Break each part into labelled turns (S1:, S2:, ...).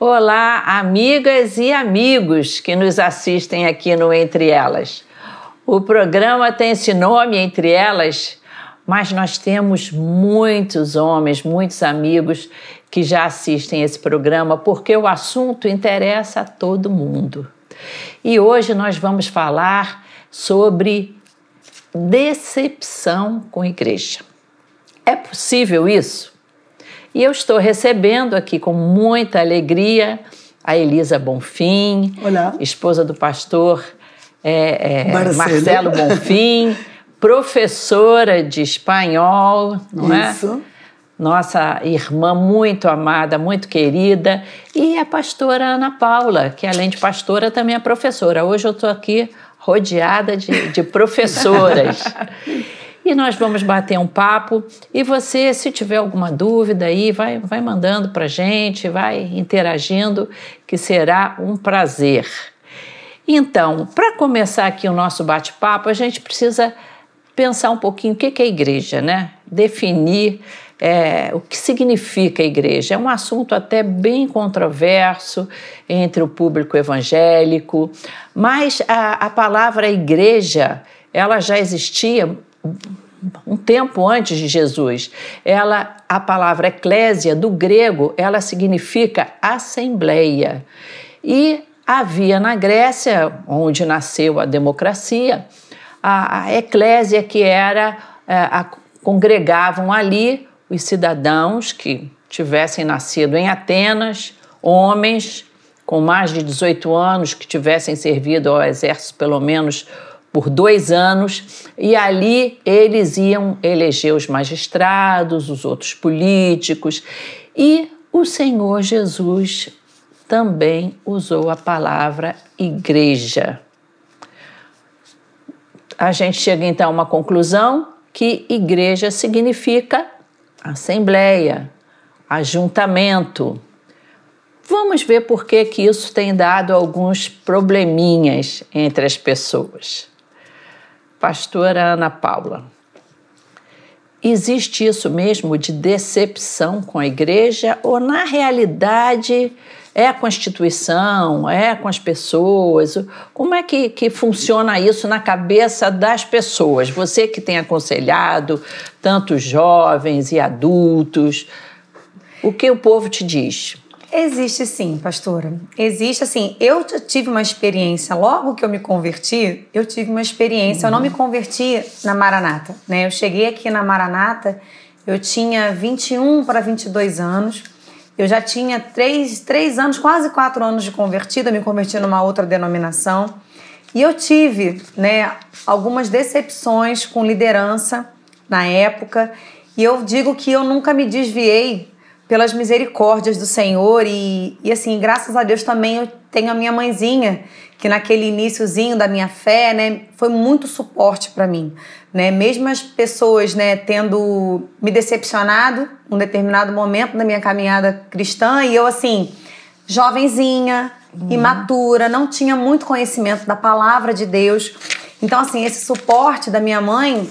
S1: Olá, amigas e amigos que nos assistem aqui no Entre Elas. O programa tem esse nome, Entre Elas, mas nós temos muitos homens, muitos amigos que já assistem esse programa porque o assunto interessa a todo mundo. E hoje nós vamos falar sobre decepção com igreja. É possível isso? E eu estou recebendo aqui com muita alegria a Elisa Bonfim,
S2: Olá.
S1: esposa do pastor é, é, Marcelo. Marcelo Bonfim, professora de espanhol, não
S2: Isso.
S1: é? Nossa irmã muito amada, muito querida, e a pastora Ana Paula, que além de pastora também é professora. Hoje eu estou aqui rodeada de, de professoras. e nós vamos bater um papo. E você, se tiver alguma dúvida aí, vai, vai mandando para gente, vai interagindo, que será um prazer. Então, para começar aqui o nosso bate-papo, a gente precisa pensar um pouquinho o que é igreja, né? Definir é, o que significa igreja. É um assunto até bem controverso entre o público evangélico, mas a, a palavra igreja ela já existia um tempo antes de Jesus. Ela, a palavra eclésia do grego, ela significa assembleia. E havia na Grécia, onde nasceu a democracia, a, a eclésia que era é, a, congregavam ali os cidadãos que tivessem nascido em Atenas, homens com mais de 18 anos que tivessem servido ao exército pelo menos por dois anos, e ali eles iam eleger os magistrados, os outros políticos, e o Senhor Jesus também usou a palavra igreja. A gente chega então a uma conclusão que igreja significa assembleia, ajuntamento. Vamos ver por que, que isso tem dado alguns probleminhas entre as pessoas. Pastora Ana Paula, existe isso mesmo de decepção com a igreja ou na realidade é a Constituição, é com as pessoas? Como é que, que funciona isso na cabeça das pessoas? Você que tem aconselhado tantos jovens e adultos, o que o povo te diz?
S3: Existe sim, pastora. Existe assim. Eu tive uma experiência, logo que eu me converti, eu tive uma experiência. Uhum. Eu não me converti na Maranata, né? Eu cheguei aqui na Maranata, eu tinha 21 para 22 anos. Eu já tinha três, três anos, quase quatro anos de convertida, me converti numa outra denominação. E eu tive né, algumas decepções com liderança na época. E eu digo que eu nunca me desviei pelas misericórdias do Senhor. E, e assim, graças a Deus também eu tenho a minha mãezinha, que naquele iníciozinho da minha fé, né, foi muito suporte para mim né? Mesmo as pessoas, né, tendo me decepcionado num determinado momento da minha caminhada cristã e eu assim, jovenzinha, uhum. imatura, não tinha muito conhecimento da palavra de Deus. Então assim, esse suporte da minha mãe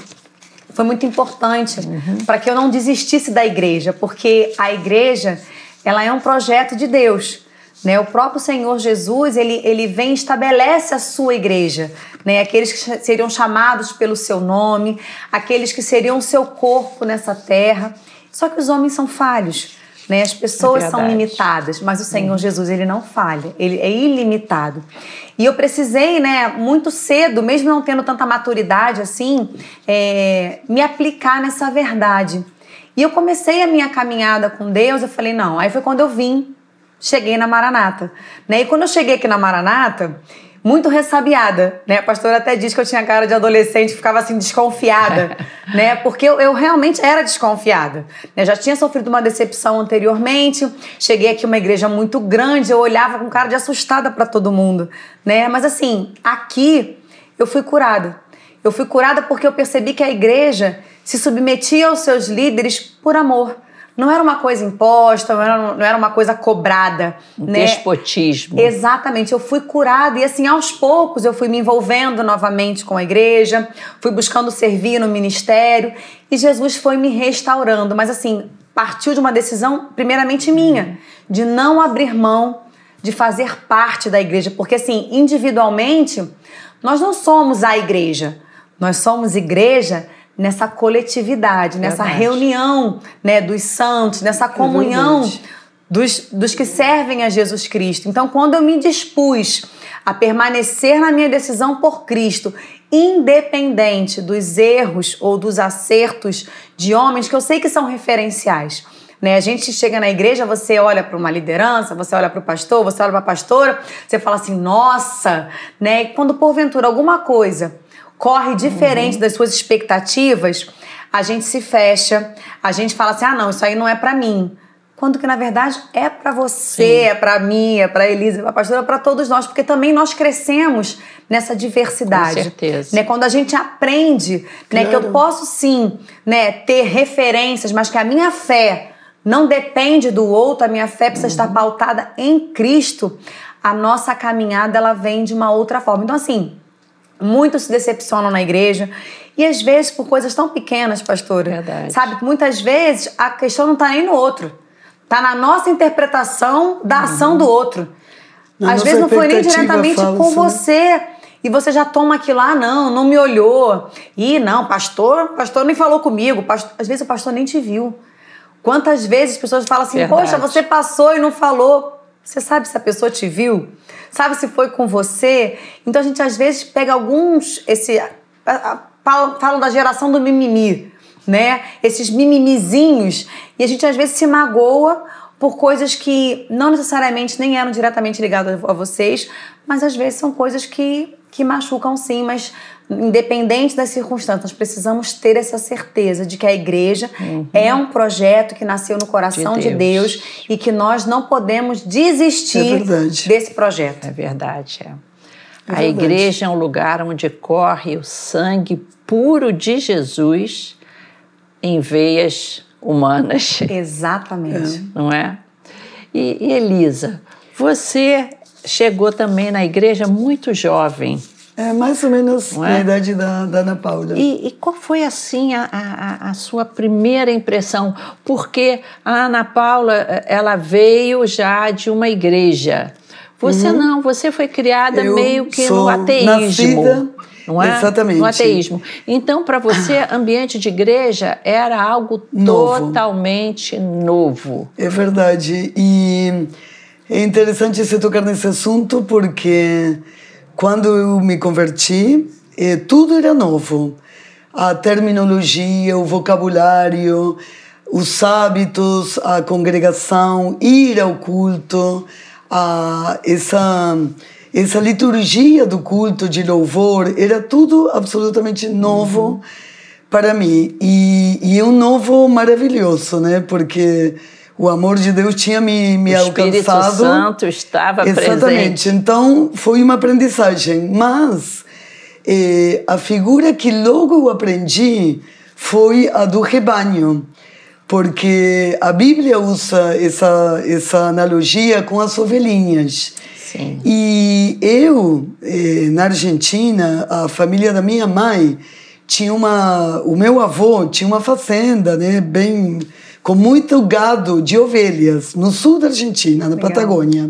S3: foi muito importante uhum. para que eu não desistisse da igreja, porque a igreja, ela é um projeto de Deus. Né? O próprio Senhor Jesus, ele, ele vem e estabelece a sua igreja, né? aqueles que seriam chamados pelo seu nome, aqueles que seriam o seu corpo nessa terra. Só que os homens são falhos, né? as pessoas é são limitadas, mas o Senhor uhum. Jesus, ele não falha, ele é ilimitado. E eu precisei, né, muito cedo, mesmo não tendo tanta maturidade assim, é, me aplicar nessa verdade. E eu comecei a minha caminhada com Deus, eu falei, não, aí foi quando eu vim cheguei na Maranata. Né? E quando eu cheguei aqui na Maranata, muito ressabiada, né? A pastora até disse que eu tinha cara de adolescente, ficava assim desconfiada, né? Porque eu, eu, realmente era desconfiada. Né? Já tinha sofrido uma decepção anteriormente, cheguei aqui uma igreja muito grande, eu olhava com cara de assustada para todo mundo, né? Mas assim, aqui eu fui curada. Eu fui curada porque eu percebi que a igreja se submetia aos seus líderes por amor não era uma coisa imposta, não era, não era uma coisa cobrada.
S1: Um né? Despotismo.
S3: Exatamente. Eu fui curada e, assim, aos poucos eu fui me envolvendo novamente com a igreja, fui buscando servir no ministério e Jesus foi me restaurando. Mas, assim, partiu de uma decisão, primeiramente minha, de não abrir mão de fazer parte da igreja, porque assim, individualmente, nós não somos a igreja, nós somos igreja nessa coletividade, nessa verdade. reunião né, dos santos, nessa comunhão dos, dos que servem a Jesus Cristo. Então, quando eu me dispus a permanecer na minha decisão por Cristo, independente dos erros ou dos acertos de homens que eu sei que são referenciais. Né? A gente chega na igreja, você olha para uma liderança, você olha para o pastor, você olha para a pastora, você fala assim, nossa, né? E quando porventura alguma coisa corre diferente uhum. das suas expectativas, a gente se fecha, a gente fala assim, ah não, isso aí não é para mim quando que na verdade é para você, Sim. é para mim, é para Elisa, para a pastora, para todos nós, porque também nós crescemos nessa diversidade.
S1: Com certeza.
S3: Né? Quando a gente aprende claro. né, que eu posso sim né, ter referências, mas que a minha fé não depende do outro, a minha fé precisa uhum. estar pautada em Cristo, a nossa caminhada ela vem de uma outra forma. Então, assim, muitos se decepcionam na igreja. E às vezes por coisas tão pequenas, pastora.
S1: Verdade.
S3: Sabe? Muitas vezes a questão não está nem no outro. Tá na nossa interpretação da ação uhum. do outro. Na Às vezes não foi nem diretamente falsa, com você. E você já toma aquilo lá, ah, não, não me olhou. E não, pastor, pastor nem falou comigo. Pastor, às vezes o pastor nem te viu. Quantas vezes as pessoas falam assim, Verdade. poxa, você passou e não falou. Você sabe se a pessoa te viu? Sabe se foi com você? Então a gente às vezes pega alguns. esse Falam da geração do mimimi né? Esses mimimizinhos. E a gente às vezes se magoa por coisas que não necessariamente nem eram diretamente ligadas a vocês, mas às vezes são coisas que, que machucam sim, mas independente das circunstâncias, nós precisamos ter essa certeza de que a igreja uhum. é um projeto que nasceu no coração de Deus, de Deus e que nós não podemos desistir é desse projeto.
S1: É verdade, é. É a igreja é um lugar onde corre o sangue puro de Jesus em veias humanas.
S3: Exatamente.
S1: Não é? E, e Elisa, você chegou também na igreja muito jovem.
S2: É mais ou menos é? na idade da, da Ana Paula.
S1: E, e qual foi assim a, a, a, sua primeira impressão? Porque a Ana Paula ela veio já de uma igreja. Você uhum. não, você foi criada
S2: Eu
S1: meio que no ateísmo.
S2: Nascida
S1: não é?
S2: Exatamente.
S1: No ateísmo. Então, para você, ambiente de igreja era algo novo. totalmente novo.
S2: É verdade. E é interessante você tocar nesse assunto porque quando eu me converti, eh, tudo era novo. A terminologia, o vocabulário, os hábitos, a congregação, ir ao culto, a, essa essa liturgia do culto de louvor era tudo absolutamente novo uhum. para mim e, e um novo maravilhoso, né? Porque o amor de Deus tinha me, me
S1: o
S2: alcançado. O
S1: Espírito Santo estava
S2: Exatamente.
S1: presente.
S2: Então foi uma aprendizagem, mas eh, a figura que logo eu aprendi foi a do rebanho, porque a Bíblia usa essa essa analogia com as ovelhinhas.
S1: Sim.
S2: E eu, eh, na Argentina, a família da minha mãe tinha uma. O meu avô tinha uma fazenda, né? Bem. Com muito gado de ovelhas, no sul da Argentina, na Legal. Patagônia.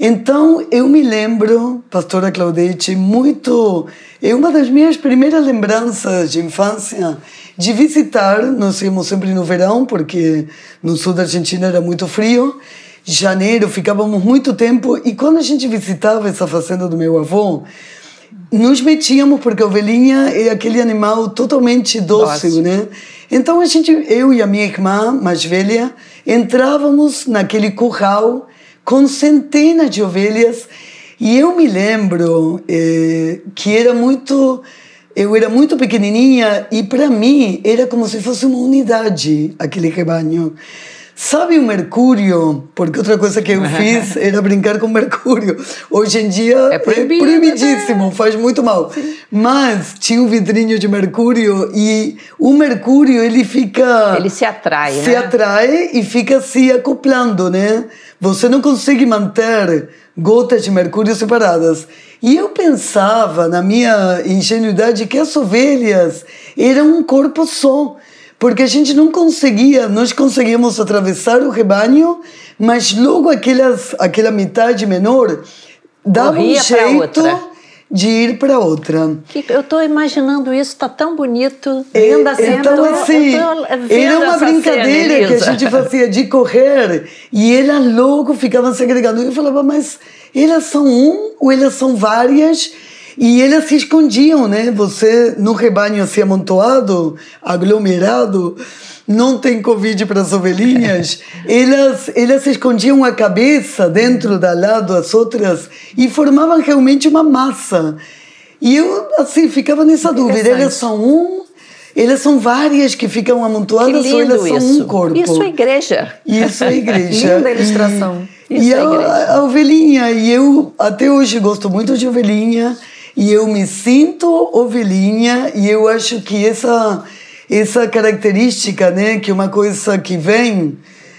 S2: Então, eu me lembro, pastora Claudete, muito. É uma das minhas primeiras lembranças de infância de visitar. Nós íamos sempre no verão, porque no sul da Argentina era muito frio janeiro, ficávamos muito tempo e quando a gente visitava essa fazenda do meu avô, nos metíamos porque a ovelhinha é aquele animal totalmente dócil, né? Então a gente, eu e a minha irmã mais velha, entrávamos naquele curral com centenas de ovelhas. E eu me lembro eh, que era muito eu era muito pequenininha e para mim era como se fosse uma unidade aquele rebanho Sabe o mercúrio? Porque outra coisa que eu fiz era brincar com mercúrio. Hoje em dia
S1: é, proibido,
S2: é proibidíssimo, faz muito mal. Sim. Mas tinha um vidrinho de mercúrio e o mercúrio ele fica.
S1: Ele se atrai,
S2: se
S1: né?
S2: atrai e fica se acoplando, né? Você não consegue manter gotas de mercúrio separadas. E eu pensava, na minha ingenuidade, que as ovelhas eram um corpo só porque a gente não conseguia, nós conseguíamos atravessar o rebanho, mas logo aquelas, aquela metade menor dava
S1: Corria
S2: um jeito de ir para outra.
S1: Eu estou imaginando isso, está tão bonito.
S2: É,
S3: Linda cena.
S2: Então, assim, era uma brincadeira
S1: cena,
S2: que a gente fazia de correr e elas logo ficavam se agregando. Eu falava, mas elas são um ou elas são várias? E elas se escondiam, né? Você, no rebanho assim amontoado, aglomerado, não tem Covid para as ovelhinhas, elas, elas escondiam a cabeça dentro da lado as outras e formavam realmente uma massa. E eu, assim, ficava nessa dúvida. Elas são um, elas são várias que ficam
S1: Que
S2: amontoadas ou
S1: lindo
S2: elas são
S1: isso.
S2: um corpo.
S1: Isso é igreja.
S2: Isso é igreja.
S3: Linda ilustração.
S1: Isso
S2: e
S1: é
S2: a, a ovelhinha, e eu até hoje gosto muito de ovelhinha, e eu me sinto ovelhinha, e eu acho que essa, essa característica, né, que é uma coisa que vem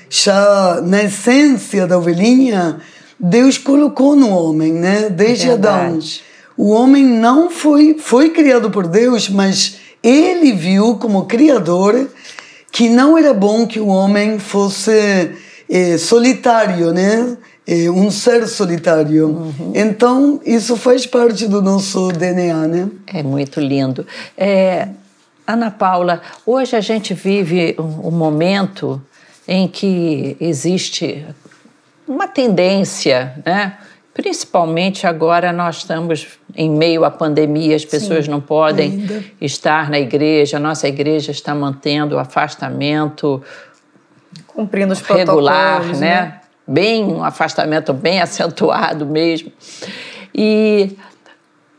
S2: já na essência da ovelhinha, Deus colocou no homem, né, desde Adão.
S1: Verdade.
S2: O homem não foi, foi criado por Deus, mas ele viu como criador que não era bom que o homem fosse eh, solitário, né? Eh, um ser solitário. Então, isso faz parte do nosso DNA, né?
S1: É muito lindo. É, Ana Paula, hoje a gente vive um, um momento em que existe uma tendência, né? Principalmente agora nós estamos em meio à pandemia, as pessoas não podem
S2: ainda.
S1: estar na igreja, a nossa igreja está mantendo o afastamento
S3: Cumprindo os
S1: regular,
S3: protocolos,
S1: né? Bem um afastamento bem acentuado mesmo. E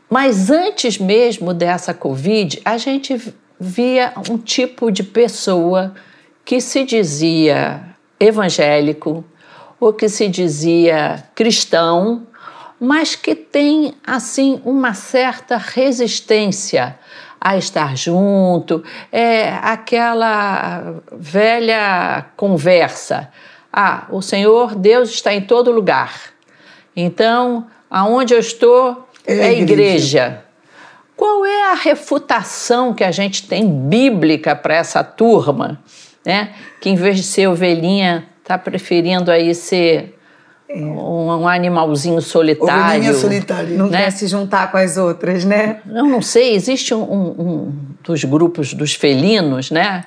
S1: mas antes mesmo dessa Covid, a gente via um tipo de pessoa que se dizia evangélico ou que se dizia cristão, mas que tem assim uma certa resistência a estar junto, é aquela velha conversa. Ah, o Senhor Deus está em todo lugar. Então, aonde eu estou
S2: É
S1: é,
S2: a igreja.
S1: igreja. Qual é a refutação que a gente tem bíblica para essa turma, né? Que em vez de ser ovelhinha, está preferindo aí ser um, um animalzinho solitário.
S2: Ovelhinha solitária.
S3: Não
S1: né?
S3: quer se juntar com as outras, né?
S1: Eu não sei, existe um, um- um dos grupos dos felinos, né?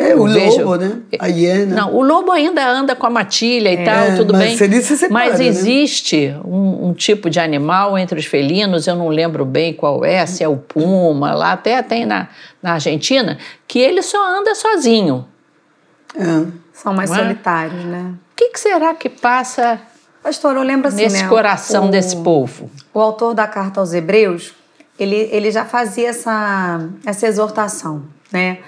S2: É, o
S1: vejo-
S2: lobo, né? A hiena.
S1: Não, o lobo ainda anda com a matilha e tal, tudo
S2: mas
S1: bem.
S2: ele se separa,
S1: mas
S2: né?
S1: existe um, um tipo de animal entre os felinos, eu não lembro bem qual é, se é o puma, lá até tem na, na Argentina, que ele só anda sozinho.
S2: É.
S3: São mais
S1: Não é?
S3: solitários, né?
S1: O que, que será que passa
S3: Pastor, eu lembro assim,
S1: nesse
S3: né?
S1: coração
S3: o-
S1: desse povo?
S3: O autor da carta aos Hebreus, ele, ele já fazia essa, essa exortação, né?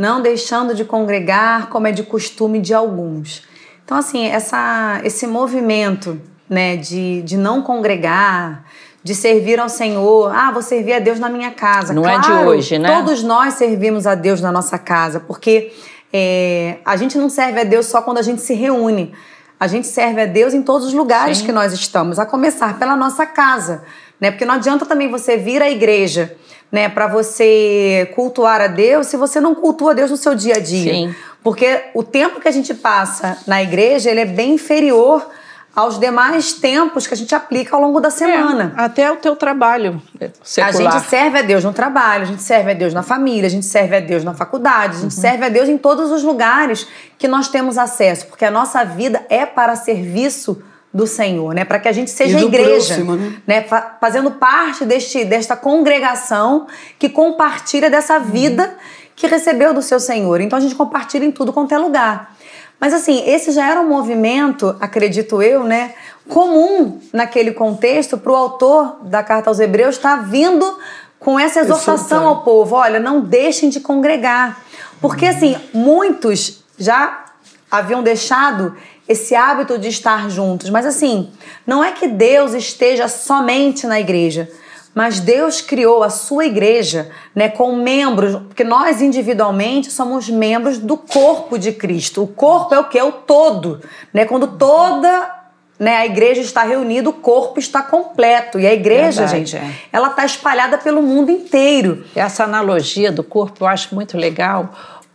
S3: Não deixando de congregar como é de costume de alguns. Então, assim, essa, esse movimento né, de, de não congregar, de servir ao Senhor. Ah, vou servir a Deus na minha casa.
S1: Não é de
S3: Claro,
S1: hoje, né?
S3: Todos nós servimos a Deus na nossa casa, porque é, a gente não serve a Deus só quando a gente se reúne. A gente serve a Deus em todos os lugares
S1: Sim.
S3: que nós estamos, a começar pela nossa casa, né? Porque não adianta também você vir à igreja, né, para você cultuar a Deus se você não cultua a Deus no seu dia a dia.
S1: Sim.
S3: Porque o tempo que a gente passa na igreja, ele é bem inferior aos demais tempos que a gente aplica ao longo da semana.
S1: É, até o teu trabalho secular.
S3: A gente serve a Deus no trabalho, a gente serve a Deus na família, a gente serve a Deus na faculdade, a gente
S1: Uhum.
S3: serve a Deus em todos os lugares que nós temos acesso, porque a nossa vida é para serviço do Senhor, né? Para que a gente seja igreja,
S2: próximo, né?
S3: né? Fa- Fazendo parte deste, desta congregação que compartilha dessa
S2: Uhum.
S3: vida que recebeu do seu Senhor. Então a gente compartilha em tudo quanto é lugar. Mas assim, esse já era um movimento, acredito eu, né, comum naquele contexto para o autor da carta aos Hebreus estar vindo com essa exortação
S2: Exortar.
S3: ao povo, olha, não deixem de congregar. Porque assim, muitos já haviam deixado esse hábito de estar juntos, mas assim, não é que Deus esteja somente na igreja, mas Deus criou a sua igreja, né, com membros, porque nós individualmente somos membros do corpo de Cristo. O corpo é o que é o todo, né? Quando toda né, a igreja está reunida, o corpo está completo. E a igreja,
S1: Verdade,
S3: gente,
S1: é.
S3: ela está espalhada pelo mundo inteiro.
S1: Essa analogia do corpo eu acho muito legal,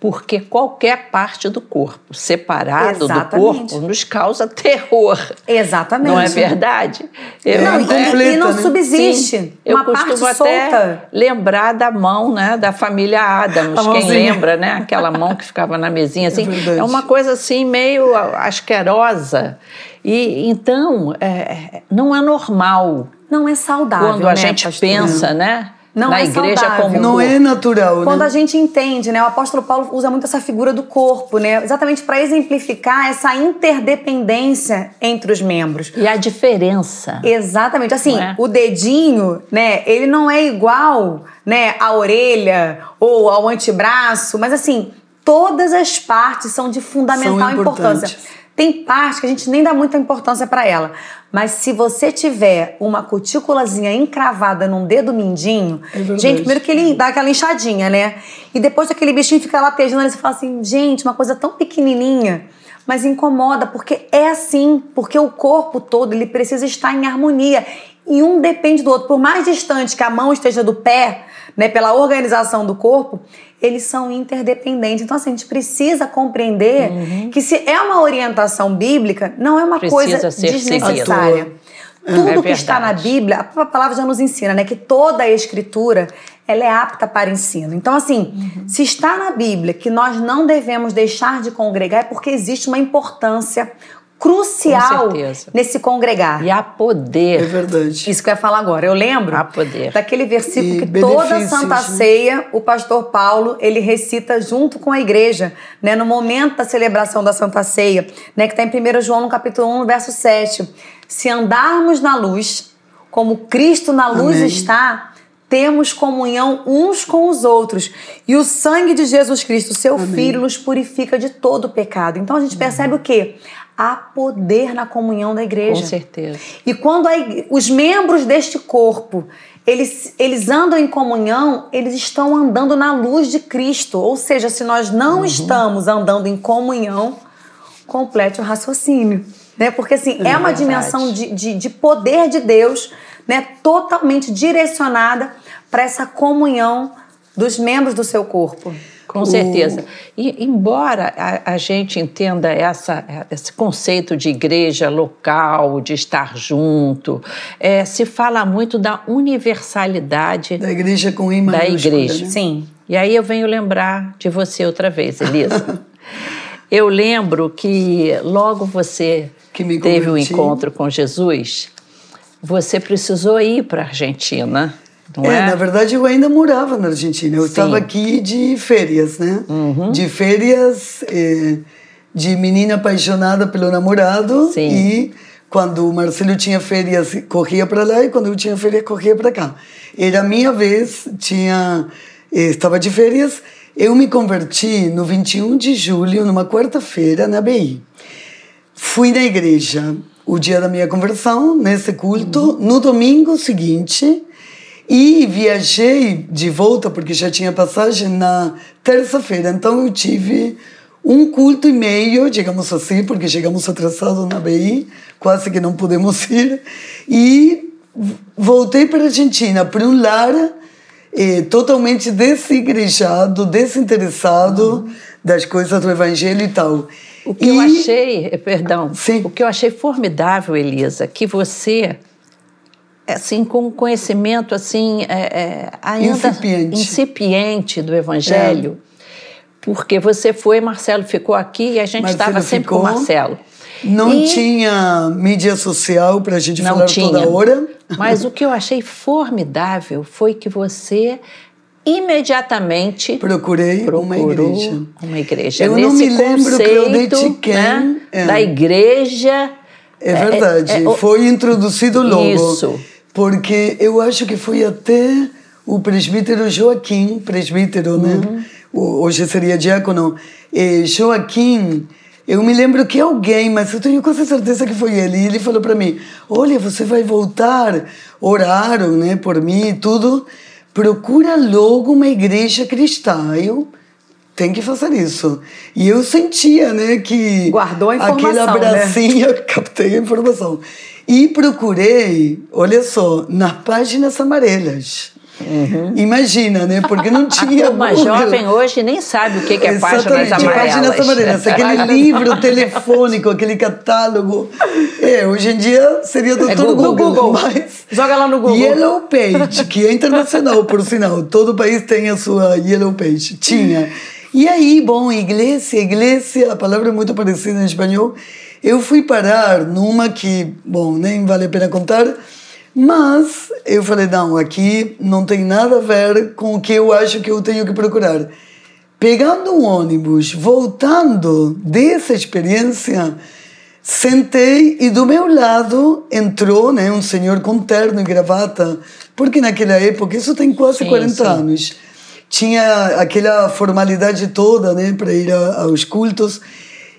S1: porque qualquer parte do corpo separado
S3: Exatamente.
S1: do corpo nos causa terror.
S3: Exatamente.
S1: Não é verdade? Eu,
S3: Não, e-
S2: incompleta,
S3: e, não
S2: né?
S3: subsiste.
S1: Sim, eu costumo
S3: solta.
S1: até lembrar da mão, né, da família Adams. Quem lembra, né, aquela mão que ficava na mesinha assim.
S2: verdade.
S1: É, uma coisa assim meio asquerosa. E então é, não é normal
S3: Não é saudável.
S1: quando a
S3: né,
S1: gente
S3: pastor?
S1: pensa, né,
S3: Não
S1: na
S3: é
S1: igreja
S3: saudável.
S1: como
S2: Não é natural,
S3: Quando
S2: né?
S3: a gente entende, né? O apóstolo Paulo usa muito essa figura do corpo, né? Exatamente para exemplificar essa interdependência entre os membros.
S1: E a diferença.
S3: Exatamente. Assim,
S1: é?
S3: o dedinho, né, ele não é igual, né, à orelha ou ao antebraço, mas assim, todas as partes são de fundamental
S2: São
S3: importância. Tem parte que a gente nem dá muita importância para ela, mas se você tiver uma cutículazinha encravada num dedo mindinho,
S2: É
S3: gente, primeiro que ele dá aquela inchadinha, né? E depois aquele bichinho fica latejando, ali, você fala assim, gente, uma coisa tão pequenininha, mas incomoda, porque é assim, porque o corpo todo ele precisa estar em harmonia e um depende do outro. Por mais distante que a mão esteja do pé, né, pela organização do corpo, eles são interdependentes. Então, assim, a gente precisa compreender que se é uma orientação bíblica, não é uma
S1: Precisa
S3: coisa desnecessária. Tudo
S1: É
S3: que está na. Bíblia, a palavra já nos ensina, né, que toda a escritura ela é apta para ensino. Então, assim,
S1: Uhum.
S3: se está na Bíblia que nós não devemos deixar de congregar, é porque existe uma importância crucial nesse congregar.
S1: E há
S2: É
S1: poder.
S2: verdade.
S3: Isso que eu ia falar agora. Eu lembro
S1: Há poder.
S3: daquele versículo
S2: E
S3: que toda Santa
S2: né?
S3: Ceia, o pastor Paulo, ele recita junto com a igreja, né, no momento da celebração da Santa Ceia, né, que está em 1 João, no capítulo 1, no verso 7. Se andarmos na luz, como Cristo na luz
S2: Amém.
S3: está, temos comunhão uns com os outros. E o sangue de Jesus Cristo, seu Filho, nos purifica de todo pecado. Então a gente percebe o quê? Há poder na comunhão da igreja.
S1: Com certeza.
S3: E quando os membros deste corpo eles, eles andam em comunhão, eles estão andando na luz de Cristo. Ou seja, se nós não
S1: Uhum.
S3: estamos andando em comunhão, complete o raciocínio. Né? Porque assim, é, uma
S1: verdade.
S3: dimensão de, de, de poder de Deus né? totalmente direcionada para essa comunhão dos membros do seu corpo.
S1: Com certeza. E embora a, a gente entenda essa, esse conceito de igreja local, de estar junto, é, se fala muito da universalidade
S2: Da igreja com I
S1: da igreja.
S2: né?
S3: Sim.
S1: E aí eu venho lembrar de você outra vez, Elisa. eu lembro que logo você
S2: Que
S1: teve o
S2: converti.
S1: encontro com Jesus, você precisou ir para a Argentina,
S2: É,
S1: é?
S2: na verdade eu ainda morava na Argentina. Eu estava aqui de férias, né?
S1: Uhum.
S2: De férias, eh, de menina apaixonada pelo namorado.
S1: Sim.
S2: E quando o Marcelo tinha férias, corria para lá. E quando eu tinha férias, corria para cá. Era a minha vez, tinha, eh, estava de férias. Eu me converti no 21 de julho, numa quarta-feira, na BI. Fui na igreja o dia da minha conversão, nesse culto, no domingo seguinte, e viajei de volta, porque já tinha passagem, na terça-feira. Então eu tive um culto e meio, digamos assim, porque chegamos atrasados na BI, quase que não pudemos ir, e voltei para a Argentina, para um lar eh, totalmente desigrejado, desinteressado das coisas do evangelho e tal.
S1: O que eu
S2: E-
S1: achei, eh, perdão,
S2: Sim.
S1: o que eu achei formidável, Elisa, que você, assim, com um conhecimento assim, é, é, ainda
S2: Incipiente.
S1: incipiente do Evangelho, porque você foi, Marcelo ficou aqui e a gente estava sempre com o
S2: ficou.
S1: Marcelo.
S2: Não
S1: E-
S2: tinha mídia social para a gente
S1: Não
S2: falar
S1: tinha.
S2: toda hora.
S1: Mas o que eu achei formidável foi que você imediatamente
S2: Procurei uma igreja.
S1: uma igreja.
S2: Eu não
S1: Nesse
S2: me lembro, Claudete,
S1: conceito,
S2: quem,
S1: né,
S2: é.
S1: da igreja.
S2: É verdade,
S1: é, o-
S2: foi introduzido logo.
S1: Isso.
S2: Porque eu acho que foi até o presbítero Joaquim, presbítero, né?
S1: Uhum.
S2: O- Hoje seria diácono. Eh, Joaquim, eu me lembro que alguém, mas eu tenho quase certeza que foi ele, e ele falou para mim: Olha, você vai voltar, oraram né, por mim e tudo, procura logo uma igreja cristã. Eu tem que fazer isso. E eu sentia, né, que
S3: Guardou a
S2: aquele
S3: informação, né?
S2: abracinho, captei a informação. E procurei, olha só, nas páginas amarelas. Uhum. Imagina, né? Porque não tinha.
S1: Uma jovem hoje nem sabe o que, é páginas amarelas.
S2: Páginas amarelas, aquele livro telefônico, aquele catálogo. É, hoje em dia seria doutor é Google, Google, Google. Mas
S3: Joga lá no Google.
S2: Yellow Page, que é internacional, por sinal. Todo país tem a sua Yellow Page. Tinha. E aí, bom, igreja, igreja, a palavra é muito parecida em espanhol. Eu fui parar numa que, bom, nem vale a pena contar, mas eu falei, não, aqui não tem nada a ver com o que eu acho que eu tenho que procurar. Pegando um ônibus, voltando dessa experiência, sentei e do meu lado entrou né, um senhor com terno e gravata, porque naquela época, isso tem quase sim, 40 sim. anos, tinha aquela formalidade toda né, para ir a, aos cultos.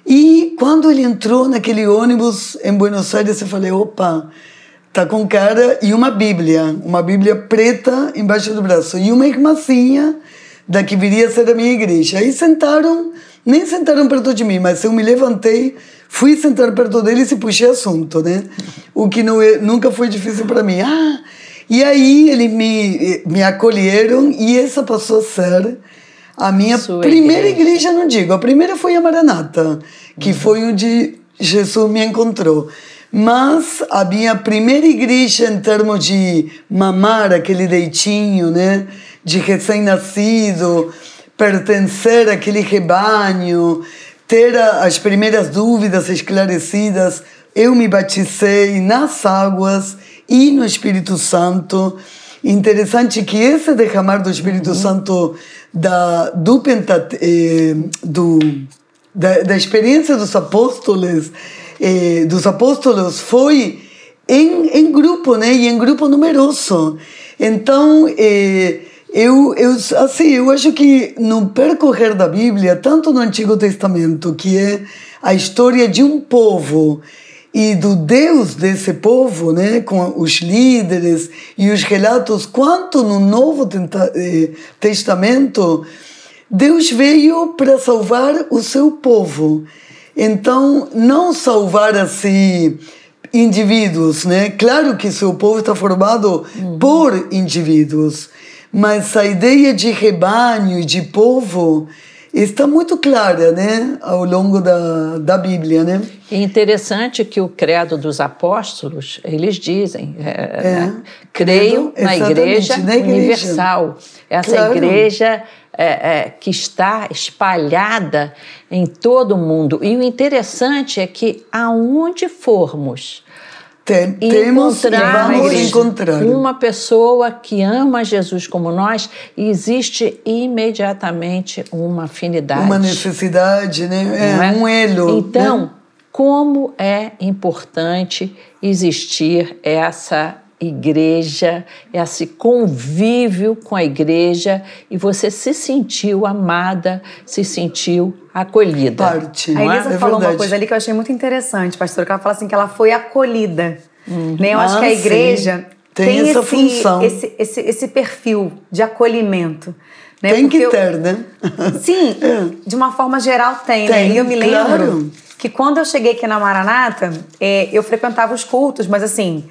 S2: E quando ele entrou naquele ônibus em Buenos Aires, eu falei, opa, tá com cara e uma Bíblia, uma Bíblia preta embaixo do braço e uma irmãzinha da que viria a ser a minha igreja. Aí sentaram, nem sentaram perto de mim, mas eu me levantei, fui sentar perto deles e puxei assunto, né? O que não é, nunca foi difícil para mim. Ah, e aí eles me, me acolheram e essa passou a ser a minha Sua primeira igreja. igreja, não digo. A primeira foi a Maranata, que uhum. foi onde Jesus me encontrou. Mas a minha primeira igreja, em termos de mamar aquele leitinho, né? De recém-nascido, pertencer àquele rebanho, ter as primeiras dúvidas esclarecidas, eu me batizei nas águas e no Espírito Santo. Interessante que esse derramar do Espírito uhum. Santo da, do, pentate, eh, do da, da experiência dos apóstolos eh, dos apóstolos foi em, em grupo, né? E em grupo numeroso. Então, eh, eu, eu, assim, eu acho que no percorrer da Bíblia, tanto no Antigo Testamento, que é a história de um povo e do Deus desse povo, né, com os líderes e os relatos, quanto no Novo eh, Testamento, Deus veio para salvar o seu povo. Então, não salvar assim indivíduos, né? Claro que seu povo está formado uhum. por indivíduos, mas a ideia de rebanho, de povo, está muito clara, né, ao longo da, da Bíblia, né?
S1: É interessante que o credo dos apóstolos, eles dizem, é, é, né? creio na igreja, na igreja, universal. Essa claro. igreja é, é, que está espalhada em todo o mundo. E o interessante é que aonde formos,
S2: tem, temos vamos encontrar
S1: uma pessoa que ama Jesus como nós e existe imediatamente uma afinidade.
S2: Uma necessidade, né? É, é? um elo.
S1: Então, né? como é importante existir essa igreja, esse convívio com a igreja e você se sentiu amada, se sentiu acolhida.
S2: Parte.
S3: A Elisa é? falou é uma coisa ali que eu achei muito interessante, pastora, que ela fala assim que ela foi acolhida. Uhum. Né? Eu ah, acho que a igreja sim. tem, tem essa esse, função. Esse, esse, esse perfil de acolhimento.
S2: Né? Tem Porque que ter, eu, né?
S3: Sim, é. de uma forma geral tem, tem né? E eu me lembro claro. que quando eu cheguei aqui na Maranata, é, eu frequentava os cultos, mas assim,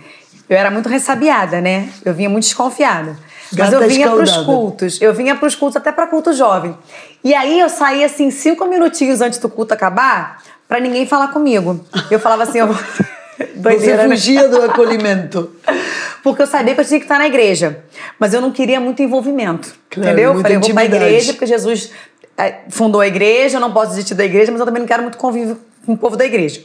S3: eu era muito ressabiada, né? Eu vinha muito desconfiada. Mas eu vinha para os cultos. Eu vinha para os cultos, até para culto jovem. E aí eu saía assim, cinco minutinhos antes do culto acabar, para ninguém falar comigo. Eu falava assim, eu...
S2: Doideira, Você né? fugia né? do acolhimento.
S3: Porque eu sabia que eu tinha que estar na igreja. Mas eu não queria muito envolvimento. Claro, entendeu? Eu falei, eu vou para a igreja, porque Jesus eh, fundou a igreja, eu não posso desistir da igreja, mas eu também não quero muito convívio com o povo da igreja.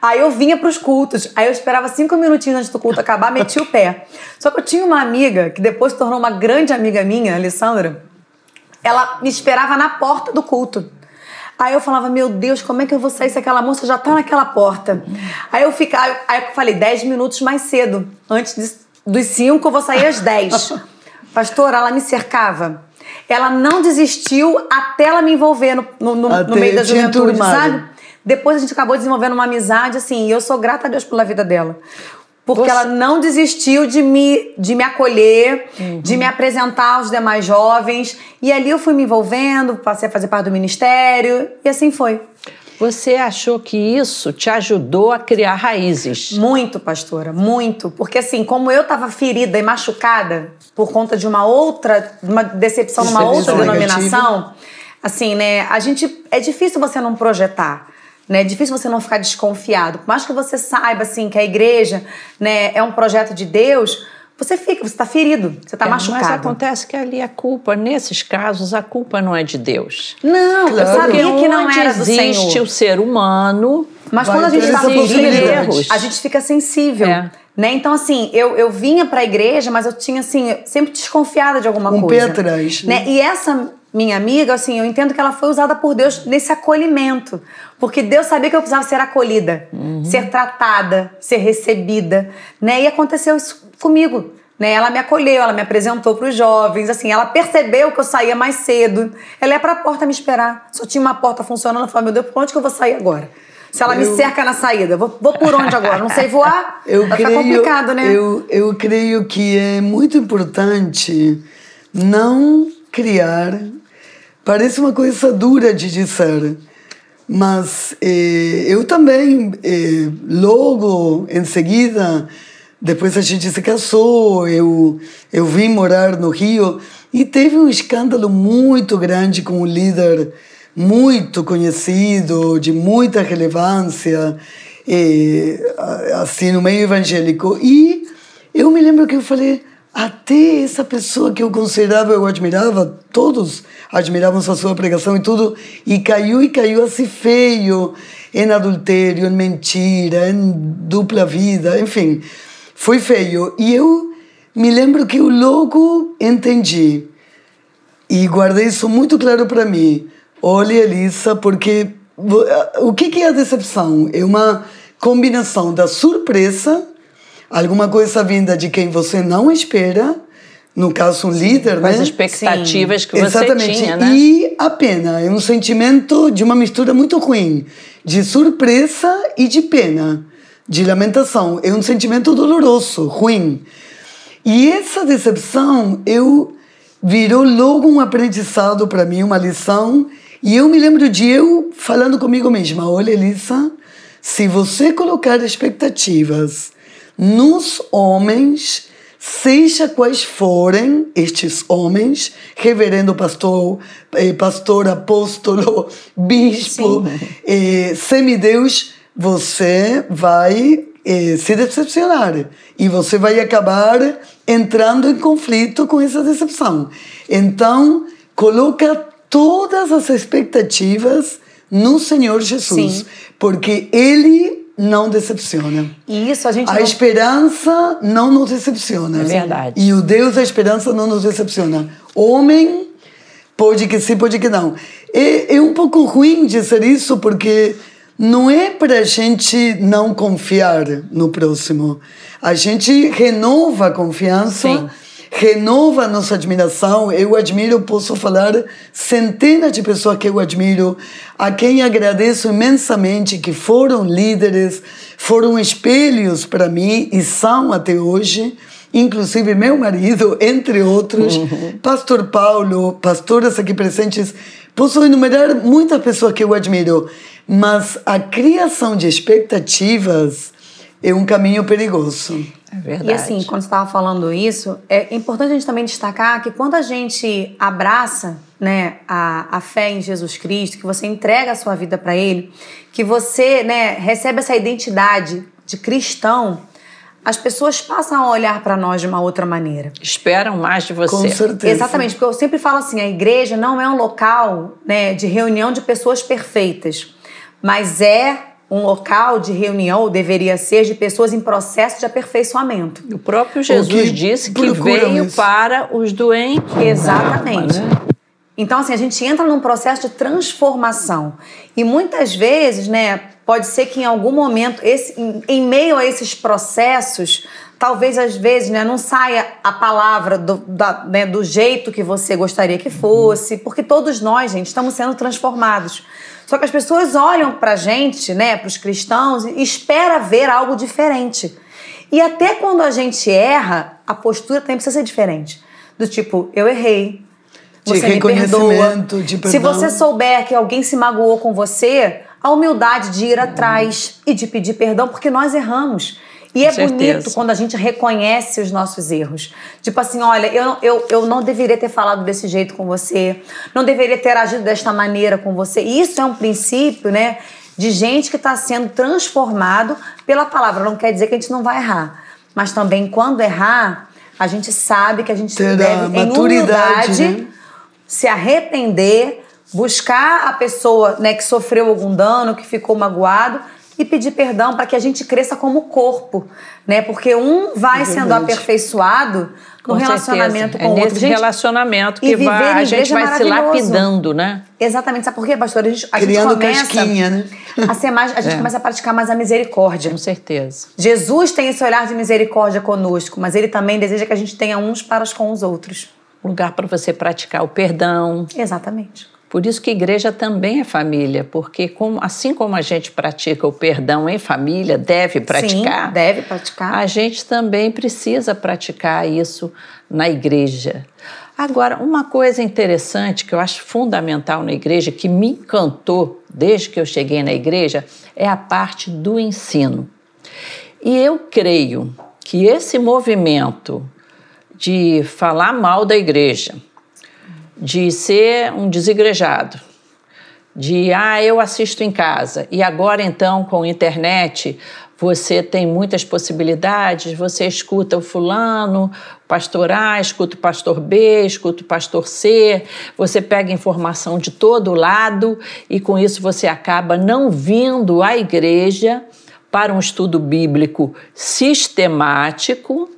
S3: Aí eu vinha para os cultos, aí eu esperava cinco minutinhos antes do culto acabar, metia o pé. Só que eu tinha uma amiga, que depois se tornou uma grande amiga minha, a Alessandra, ela me esperava na porta do culto. Aí eu falava, meu Deus, como é que eu vou sair se aquela moça já tá naquela porta? Aí eu ficava, aí eu falei, dez minutos mais cedo. Antes de, dos cinco, eu vou sair às dez. Pastora, ela me cercava. Ela não desistiu até ela me envolver no, no, no, no meio da juventude, sabe? Depois a gente acabou desenvolvendo uma amizade, assim, e eu sou grata a Deus pela vida dela. Porque Você... ela não desistiu de me, de me acolher, uhum. de me apresentar aos demais jovens. E ali eu fui me envolvendo, passei a fazer parte do ministério, e assim foi.
S1: Você achou que isso te ajudou a criar raízes?
S3: Muito, pastora, muito. Porque assim, como eu estava ferida e machucada por conta de uma outra, uma decepção numa outra denominação, assim, né? A gente é difícil você não projetar. Né? É difícil você não ficar desconfiado. Por mais que você saiba assim que a igreja, né, é um projeto de Deus, você fica, você está ferido, você está é, machucado.
S1: Mas acontece que ali a culpa, nesses casos, a culpa não é de Deus.
S3: Não, claro. eu sabia que não era do Senhor.
S1: existe o ser humano.
S3: Mas quando a gente está ferido, erros. a gente fica sensível. É. Né? Então, assim, eu, eu vinha para a igreja, mas eu tinha, assim, sempre desconfiada de alguma
S2: um
S3: coisa.
S2: Um pé atrás.
S3: Né? E essa minha amiga, assim, eu entendo que ela foi usada por Deus nesse acolhimento. Porque Deus sabia que eu precisava ser acolhida, uhum. ser tratada, ser recebida. Né? E aconteceu isso comigo. Né? Ela me acolheu, ela me apresentou para os jovens, assim, ela percebeu que eu saía mais cedo. Ela ia para a porta me esperar. Só tinha uma porta funcionando, eu falei, meu Deus, por onde que eu vou sair agora? Se ela eu... me cerca na saída, vou, vou por onde agora? Não sei voar?
S2: Eu Vai creio, complicado, né? Eu, eu creio que é muito importante não criar. Parece uma coisa dura de dizer, mas eh, eu também, eh, logo em seguida, depois a gente se casou, eu, eu vim morar no Rio e teve um escândalo muito grande com um líder muito conhecido, de muita relevância, e, assim, no meio evangélico. E eu me lembro que eu falei, até essa pessoa que eu considerava, eu admirava, todos admiravam a sua pregação e tudo, e caiu e caiu assim feio em adultério, em mentira, em dupla vida, enfim foi feio. E eu me lembro que eu logo entendi e guardei isso muito claro para mim. Olha, Elisa, porque o que é a decepção? É uma combinação da surpresa, alguma coisa vinda de quem você não espera, no caso um líder,
S1: né?
S2: As
S1: expectativas Sim. que você
S2: Exatamente.
S1: tinha, né?
S2: E a pena, é um sentimento de uma mistura muito ruim, de surpresa e de pena de lamentação. É um sentimento doloroso, ruim. E essa decepção, eu virou logo um aprendizado para mim, uma lição. E eu me lembro de eu falando comigo mesma: olha, Elisa, se você colocar expectativas nos homens, seja quais forem estes homens, reverendo pastor, eh, pastor apóstolo, bispo, eh, semideus, você vai eh, se decepcionar e você vai acabar entrando em conflito com essa decepção. Então, coloca todas as expectativas no Senhor Jesus, Sim. porque Ele não decepciona.
S3: Isso a gente.
S2: A
S3: não...
S2: esperança não nos decepciona.
S1: É verdade.
S2: E o Deus da esperança não nos decepciona. Homem pode que sim, pode que não. É, é um pouco ruim dizer isso porque não é para a gente não confiar no próximo. A gente renova a confiança, Sim. Renova a nossa admiração. Eu admiro, posso falar centenas de pessoas que eu admiro, a quem agradeço imensamente, que foram líderes, foram espelhos para mim e são até hoje inclusive meu marido, entre outros, uhum. Pastor Paulo, pastoras aqui presentes. Posso enumerar muitas pessoas que eu admiro. Mas a criação de expectativas é um caminho perigoso.
S1: É verdade.
S3: E assim, quando você estava falando isso, é importante a gente também destacar que quando a gente abraça né, a, a fé em Jesus Cristo, que você entrega a sua vida para Ele, que você né, recebe essa identidade de cristão, as pessoas passam a olhar para nós de uma outra maneira.
S1: Esperam mais de você.
S2: Com certeza.
S3: Exatamente, porque eu sempre falo assim, a igreja não é um local né, de reunião de pessoas perfeitas mas é um local de reunião, ou deveria ser, de pessoas em processo de aperfeiçoamento.
S1: O próprio Jesus que disse que veio isso. para os doentes.
S3: Exatamente. Né? Então, assim, a gente entra num processo de transformação. E muitas vezes, né, pode ser que em algum momento, esse, em, em meio a esses processos, talvez às vezes né, não saia a palavra do, da, né, do jeito que você gostaria que fosse, porque todos nós, gente, estamos sendo transformados. Só que as pessoas olham para a gente, né, para os cristãos, e espera ver algo diferente. E até quando a gente erra, a postura também precisa ser diferente. Do tipo, eu errei. Você
S2: de
S3: me perdoa.
S2: De
S3: se você souber que alguém se magoou com você, a humildade de ir atrás e de pedir perdão, porque nós erramos. E é bonito quando a gente reconhece os nossos erros. Tipo assim, olha, eu, eu, eu não deveria ter falado desse jeito com você, não deveria ter agido desta maneira com você. Isso é um princípio, né? De gente que está sendo transformado pela palavra. Não quer dizer que a gente não vai errar. Mas também, quando errar, a gente sabe que a gente
S2: Ter
S3: deve, em humildade, né? Se arrepender, buscar a pessoa né, que sofreu algum dano, que ficou magoado e pedir perdão para que a gente cresça como corpo, né? Porque um vai é sendo aperfeiçoado no com relacionamento certeza. com
S1: é
S3: o outro.
S1: Nesse gente, relacionamento que vai, a gente vai se lapidando, né?
S3: Exatamente. Sabe por quê, pastor? A gente, a
S2: Criando
S3: gente começa
S2: casquinha, né?
S3: a ser mais, a gente é. começa a praticar mais a misericórdia.
S1: Com certeza.
S3: Jesus tem esse olhar de misericórdia conosco, mas ele também deseja que a gente tenha uns para com os outros.
S1: Lugar para você praticar o perdão.
S3: Exatamente
S1: por isso que igreja também é família, porque como, assim como a gente pratica o perdão em família, deve praticar.
S3: Sim, deve praticar.
S1: A gente também precisa praticar isso na igreja. Agora, uma coisa interessante que eu acho fundamental na igreja, que me encantou desde que eu cheguei na igreja, é a parte do ensino. E eu creio que esse movimento de falar mal da igreja, de ser um desigrejado, de ah, eu assisto em casa e agora então com a internet você tem muitas possibilidades, você escuta o fulano, o pastor A, escuta o pastor B, escuta o pastor C, você pega informação de todo lado e com isso você acaba não vindo à igreja para um estudo bíblico sistemático,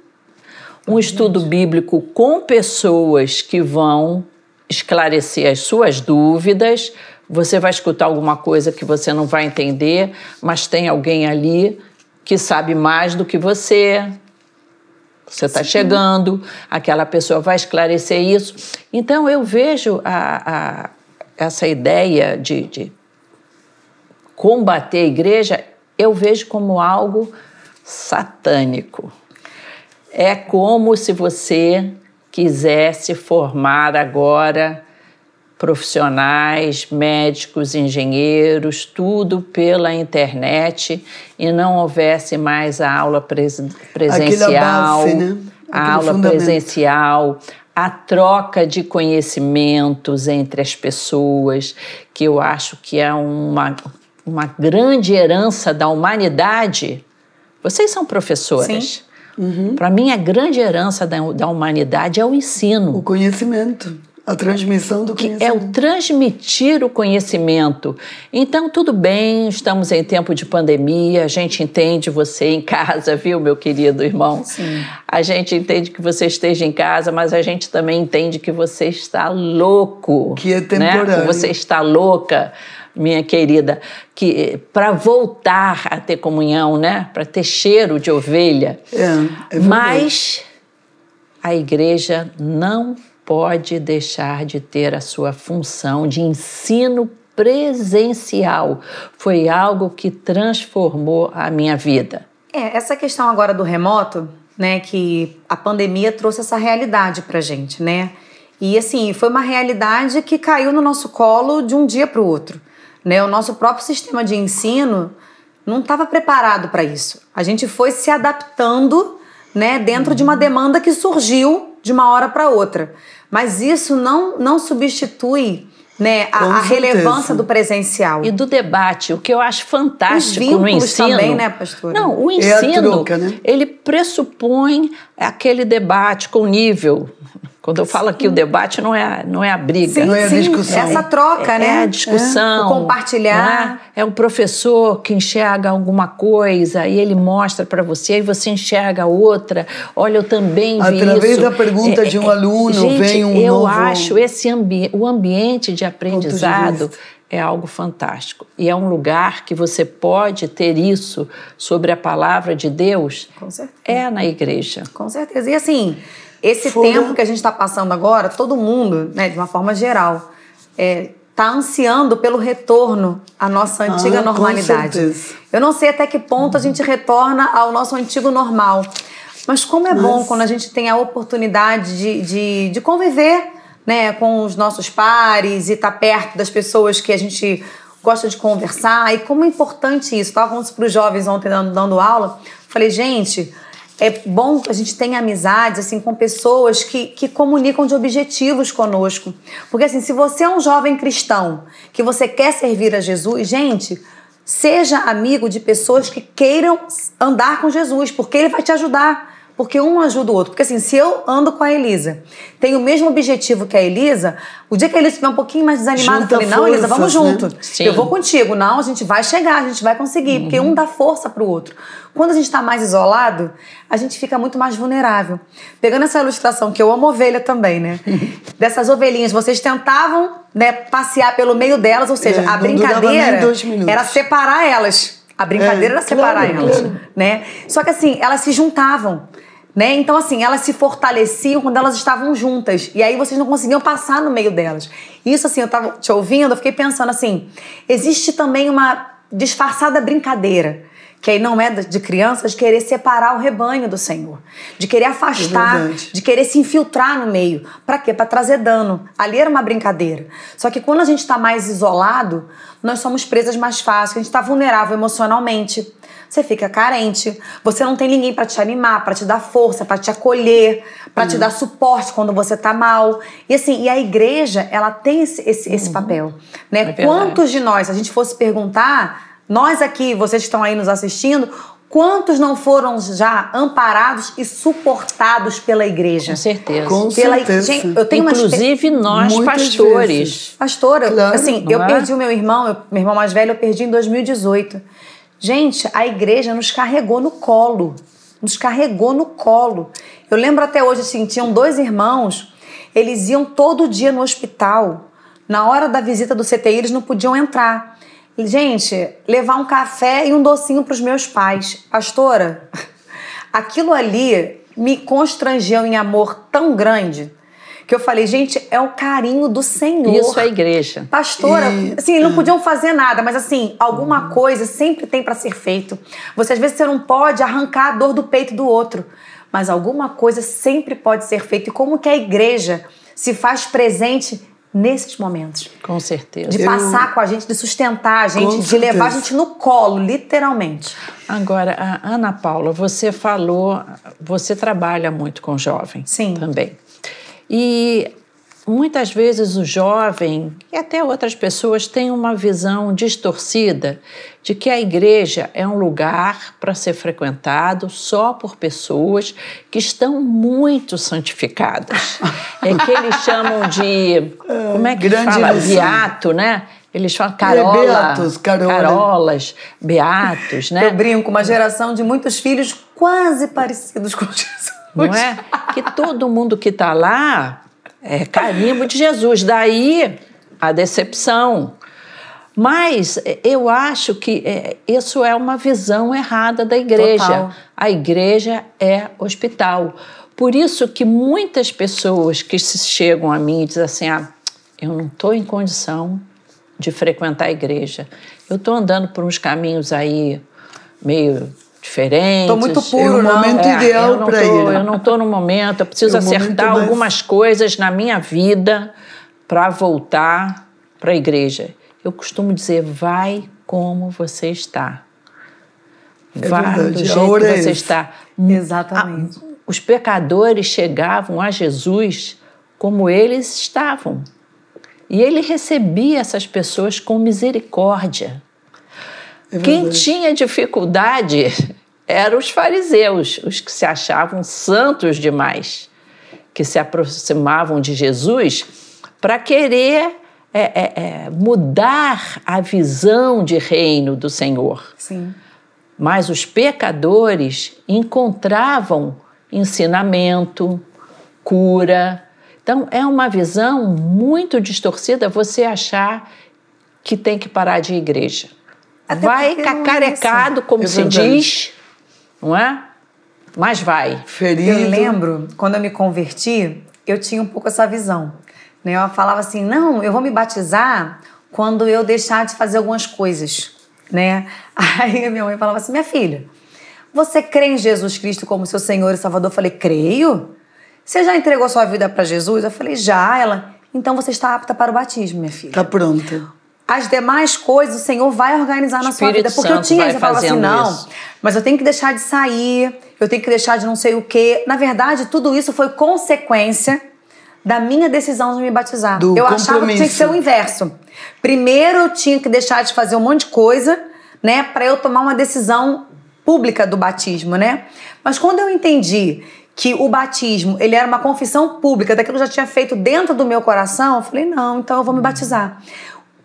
S1: um estudo bíblico com pessoas que vão esclarecer as suas dúvidas. Você vai escutar alguma coisa que você não vai entender, mas tem alguém ali que sabe mais do que você. Você está chegando, aquela pessoa vai esclarecer isso. Então, eu vejo a, a, essa ideia de, de combater a igreja, eu vejo como algo satânico. É como se você quiser se formar agora profissionais, médicos, engenheiros, tudo pela internet e não houvesse mais a aula pres presencial, base, né? a aula presencial, a troca de conhecimentos entre as pessoas, que eu acho que é uma, uma grande herança da humanidade. Vocês são professoras. Sim. Uhum. Para mim, a grande herança da, da humanidade é o ensino.
S2: O conhecimento. A transmissão do conhecimento.
S1: É o transmitir o conhecimento. Então, tudo bem, estamos em tempo de pandemia, a gente entende você em casa, viu, meu querido irmão?
S3: Sim.
S1: A gente entende que você esteja em casa, mas a gente também entende que você está louco.
S2: Que é temporário.
S1: Né? Você está louca minha querida, que para voltar a ter comunhão, né? Para ter cheiro de ovelha.
S2: É, é
S1: Mas a igreja não pode deixar de ter a sua função de ensino presencial. Foi algo que transformou a minha vida.
S3: É, essa questão agora do remoto, né, que a pandemia trouxe essa realidade pra gente, né? E assim, foi uma realidade que caiu no nosso colo de um dia para o outro. Né? O nosso próprio sistema de ensino não estava preparado para isso. A gente foi se adaptando né, dentro de uma demanda que surgiu de uma hora para outra. Mas isso não, não substitui né, a, a, relevância do presencial.
S1: E do debate, o que eu acho fantástico no ensino.
S3: também, né, pastora?
S1: Não, o ensino, é troca, né? ele pressupõe aquele debate com nível quando eu falo aqui, o debate não é, não é a briga.
S2: Sim, não é a discussão.
S3: Essa troca,
S1: é,
S3: né?
S1: É a discussão.
S3: É. O compartilhar.
S1: É? é o professor que enxerga alguma coisa e ele mostra para você e você enxerga outra. Olha, eu também vi
S2: Através
S1: isso.
S2: da pergunta é, de um é, aluno
S1: gente,
S2: vem um
S1: eu
S2: novo...
S1: acho esse ambi o ambiente de aprendizado... É algo fantástico. E é um lugar que você pode ter isso sobre a palavra de Deus.
S3: Com certeza.
S1: É na igreja.
S3: Com certeza. E assim, esse tempo que a gente está passando agora, todo mundo, né, de uma forma geral, está é, tá ansiando pelo retorno à nossa antiga
S2: ah,
S3: normalidade. Eu não sei até que ponto a gente retorna ao nosso antigo normal. Mas como é Mas... bom quando a gente tem a oportunidade de, de, de conviver né, com os nossos pares e estar tá perto das pessoas que a gente gosta de conversar. E como é importante isso. Estava falando para os jovens ontem dando, dando aula. Falei, gente, é bom que a gente tenha amizades assim com pessoas que, que comunicam de objetivos conosco. Porque assim, se você é um jovem cristão que você quer servir a Jesus, gente, seja amigo de pessoas que queiram andar com Jesus, porque ele vai te ajudar porque um ajuda o outro. Porque assim, se eu ando com a Elisa, tenho o mesmo objetivo que a Elisa, o dia que a Elisa estiver um pouquinho mais desanimada, Junta eu falei, não, Elisa, vamos né? junto. Eu vou contigo. Não, a gente vai chegar, a gente vai conseguir, uhum. porque um dá força pro outro. Quando a gente está mais isolado, a gente fica muito mais vulnerável. Pegando essa ilustração, que eu amo ovelha também, né? Dessas ovelhinhas, vocês tentavam né, passear pelo meio delas, ou seja, é, a brincadeira era separar elas. A brincadeira é, era separar claro, elas, claro. né? Só que assim, elas se juntavam. Né? Então, assim, elas se fortaleciam quando elas estavam juntas. E aí vocês não conseguiam passar no meio delas. Isso, assim, eu tava te ouvindo, eu fiquei pensando assim: existe também uma disfarçada brincadeira. Que aí não é de crianças querer separar o rebanho do Senhor, de querer afastar, é de querer se infiltrar no meio. Para quê? Para trazer dano. Ali era uma brincadeira. Só que quando a gente está mais isolado, nós somos presas mais fácil, a gente está vulnerável emocionalmente você fica carente, você não tem ninguém para te animar, para te dar força, para te acolher, para uhum. te dar suporte quando você tá mal. E assim, e a igreja, ela tem esse, esse, esse uhum. papel, né? É Quantos de nós, se a gente fosse perguntar, nós aqui, vocês que estão aí nos assistindo, Quantos não foram já amparados e suportados pela igreja?
S1: Com certeza.
S2: Com pela... certeza. Gente,
S1: eu tenho Inclusive uma... nós, Muitas pastores. Vezes.
S3: Pastora, claro. assim, não eu é? perdi o meu irmão, eu, meu irmão mais velho, eu perdi em 2018. Gente, a igreja nos carregou no colo. Nos carregou no colo. Eu lembro até hoje, assim, tinham dois irmãos, eles iam todo dia no hospital. Na hora da visita do CTI, eles não podiam entrar. Gente, levar um café e um docinho para os meus pais. Pastora, aquilo ali me constrangeu em amor tão grande que eu falei, gente, é o carinho do Senhor.
S1: Isso é igreja.
S3: Pastora, e... assim, não podiam fazer nada, mas assim, alguma uhum. coisa sempre tem para ser feito. Você às vezes você não pode arrancar a dor do peito do outro, mas alguma coisa sempre pode ser feita. E como que a igreja se faz presente nesses momentos?
S1: Com certeza.
S3: De passar eu... com a gente, de sustentar a gente, de levar a gente no colo, literalmente.
S1: Agora, Ana Paula, você falou, você trabalha muito com jovens
S3: Sim.
S1: também. E muitas vezes o jovem e até outras pessoas têm uma visão distorcida de que a igreja é um lugar para ser frequentado só por pessoas que estão muito santificadas. é que eles chamam de como é que Grande fala? Beato, né? Eles falam carola, é, beatos, carola. carolas, beatos, né?
S3: Eu brinco, uma geração de muitos filhos quase parecidos com Jesus
S1: não é? Que todo mundo que está lá é carimbo de Jesus. Daí a decepção. Mas eu acho que é, isso é uma visão errada da igreja. Total. A igreja é hospital. Por isso que muitas pessoas que chegam a mim e dizem assim: ah, eu não estou em condição de frequentar a igreja. Eu estou andando por uns caminhos aí meio diferentes.
S3: Estou muito puro,
S2: é o momento é, ideal para ir.
S1: Eu não estou no momento, eu preciso é acertar algumas mais... coisas na minha vida para voltar para a igreja. Eu costumo dizer, vai como você está. É Vá verdade. do jeito que você está.
S3: Exatamente.
S1: A, os pecadores chegavam a Jesus como eles estavam. E ele recebia essas pessoas com misericórdia. É Quem tinha dificuldade eram os fariseus, os que se achavam santos demais, que se aproximavam de Jesus para querer é, é, é, mudar a visão de reino do Senhor.
S3: Sim.
S1: Mas os pecadores encontravam ensinamento, cura. Então, é uma visão muito distorcida você achar que tem que parar de igreja. Até vai é cacarecado, como é se diz, não é? Mas vai.
S3: Ferido. Eu lembro, quando eu me converti, eu tinha um pouco essa visão. Né? Eu falava assim, não, eu vou me batizar quando eu deixar de fazer algumas coisas, né? Aí minha mãe falava assim, minha filha, você crê em Jesus Cristo como seu Senhor e Salvador? Eu falei, creio. Você já entregou sua vida para Jesus? Eu falei, já. Ela, então você está apta para o batismo, minha filha.
S2: Está pronta.
S3: As demais coisas o Senhor vai organizar na sua vida. Porque
S1: Santo
S3: eu tinha,
S1: vai
S3: você falava assim, não,
S1: isso.
S3: mas eu tenho que deixar de sair, eu tenho que deixar de não sei o quê. Na verdade, tudo isso foi consequência da minha decisão de me batizar.
S2: Do
S3: eu achava que tinha que ser o inverso. Primeiro eu tinha que deixar de fazer um monte de coisa, né, para eu tomar uma decisão pública do batismo, né? Mas quando eu entendi que o batismo, ele era uma confissão pública daquilo que eu já tinha feito dentro do meu coração, eu falei, não, então eu vou me batizar.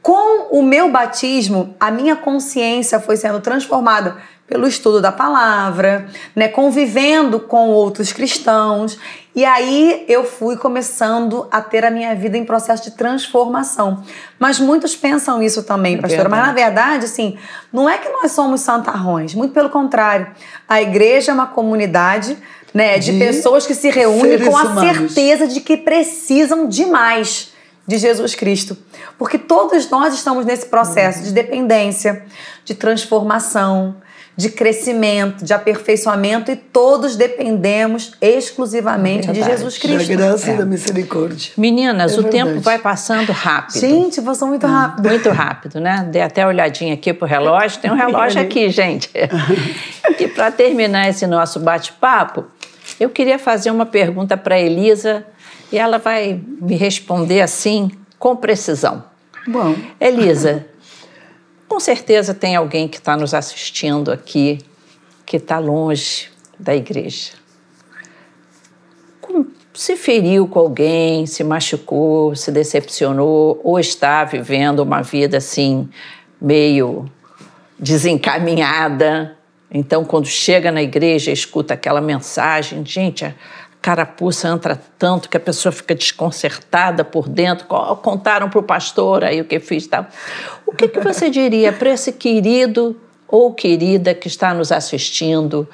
S3: Com o meu batismo, a minha consciência foi sendo transformada pelo estudo da palavra, né, convivendo com outros cristãos. E aí eu fui começando a ter a minha vida em processo de transformação. Mas muitos pensam isso também,
S1: É
S3: pastora. Mas na verdade, assim, não é que nós somos santarrões, muito pelo contrário. A igreja é uma comunidade né, de,
S2: De
S3: pessoas que se reúnem com a
S2: humanos.
S3: certeza de que precisam demais de Jesus Cristo. Porque todos nós estamos nesse processo de dependência, de transformação, de crescimento, de aperfeiçoamento e todos dependemos exclusivamente de
S1: Verdade.
S3: Jesus
S2: Da
S3: Cristo.
S2: graça
S1: É.
S2: e da misericórdia.
S1: Meninas,
S2: É
S1: o
S2: verdade.
S1: tempo vai passando rápido.
S3: Gente, passou muito rápido.
S1: Muito rápido, né? Dei até olhadinha aqui pro relógio. Tem um relógio aqui, gente. E para terminar esse nosso bate-papo, eu queria fazer uma pergunta para Elisa e ela vai me responder assim, com precisão.
S2: Bom,
S1: Elisa, com certeza tem alguém que está nos assistindo aqui que está longe da igreja. Com- Se feriu com alguém, se machucou, se decepcionou ou está vivendo uma vida assim meio desencaminhada. Então, quando chega na igreja, escuta aquela mensagem, gente, carapuça entra tanto que a pessoa fica desconcertada por dentro. Co- Contaram para o pastor aí o que fiz tal. O que, que você diria para esse querido ou querida que está nos assistindo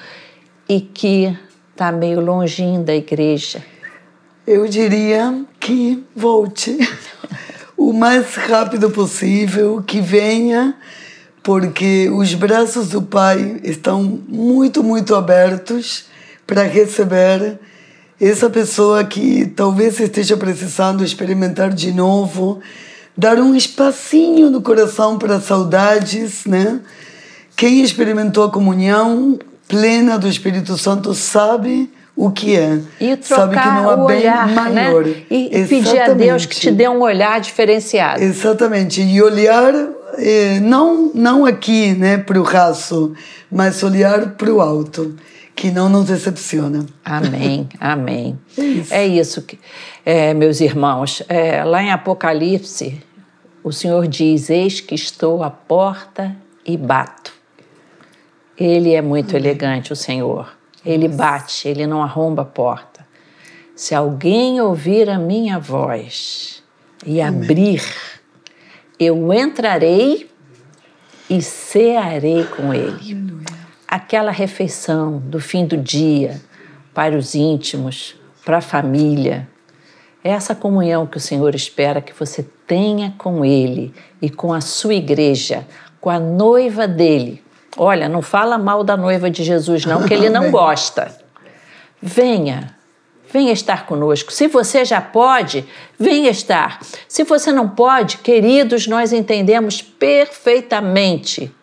S1: e que está meio longinho da igreja?
S2: eu diria que volte o mais rápido possível, que venha, porque os braços do Pai estão muito, muito abertos para receber essa pessoa que talvez esteja precisando experimentar de novo, dar um espacinho no coração para saudades, né? Quem experimentou a comunhão plena do Espírito Santo sabe o que é.
S1: E
S2: sabe que
S1: trocar
S2: não há
S1: o
S2: bem
S1: olhar,
S2: maior.
S1: né? E, e pedir a Deus que te dê um olhar diferenciado.
S2: Exatamente. E olhar eh, não não aqui, né, para o raço, mas olhar para o alto, que não nos decepciona.
S1: Amém, amém.
S2: É isso.
S1: É isso, que, é, meus irmãos. É, lá em Apocalipse, o Senhor diz: Eis que estou à porta e bato. Ele é muito elegante, o Senhor. Ele bate, ele não arromba a porta. Se alguém ouvir a minha voz e abrir, eu entrarei e cearei com ele. Aquela refeição do fim do dia para os íntimos, para a família. É essa comunhão que o Senhor espera que você tenha com Ele e com a sua igreja, com a noiva dele. Olha, não fala mal da noiva de Jesus, não, que ele não gosta. Venha, venha estar conosco. Se você já pode, venha estar. Se você não pode, queridos, nós entendemos perfeitamente.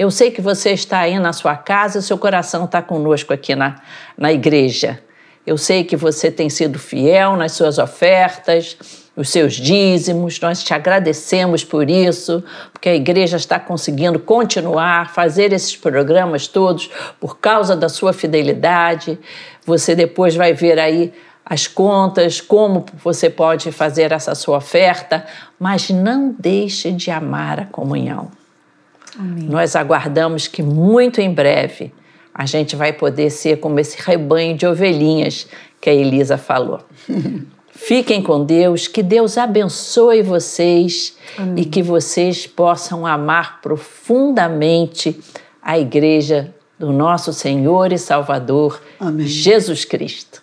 S1: Eu sei que você está aí na sua casa seu coração está conosco aqui na, na igreja. Eu sei que você tem sido fiel nas suas ofertas, os seus dízimos. Nós te agradecemos por isso, porque a igreja está conseguindo continuar, fazer esses programas todos por causa da sua fidelidade. Você depois vai ver aí as contas, como você pode fazer essa sua oferta, mas não deixe de amar a comunhão. Nós aguardamos que muito em breve a gente vai poder ser como esse rebanho de ovelhinhas que a Elisa falou. Fiquem com Deus, que Deus abençoe vocês e que vocês possam amar profundamente a igreja do nosso Senhor e Salvador,
S2: Amém.
S1: Jesus Cristo.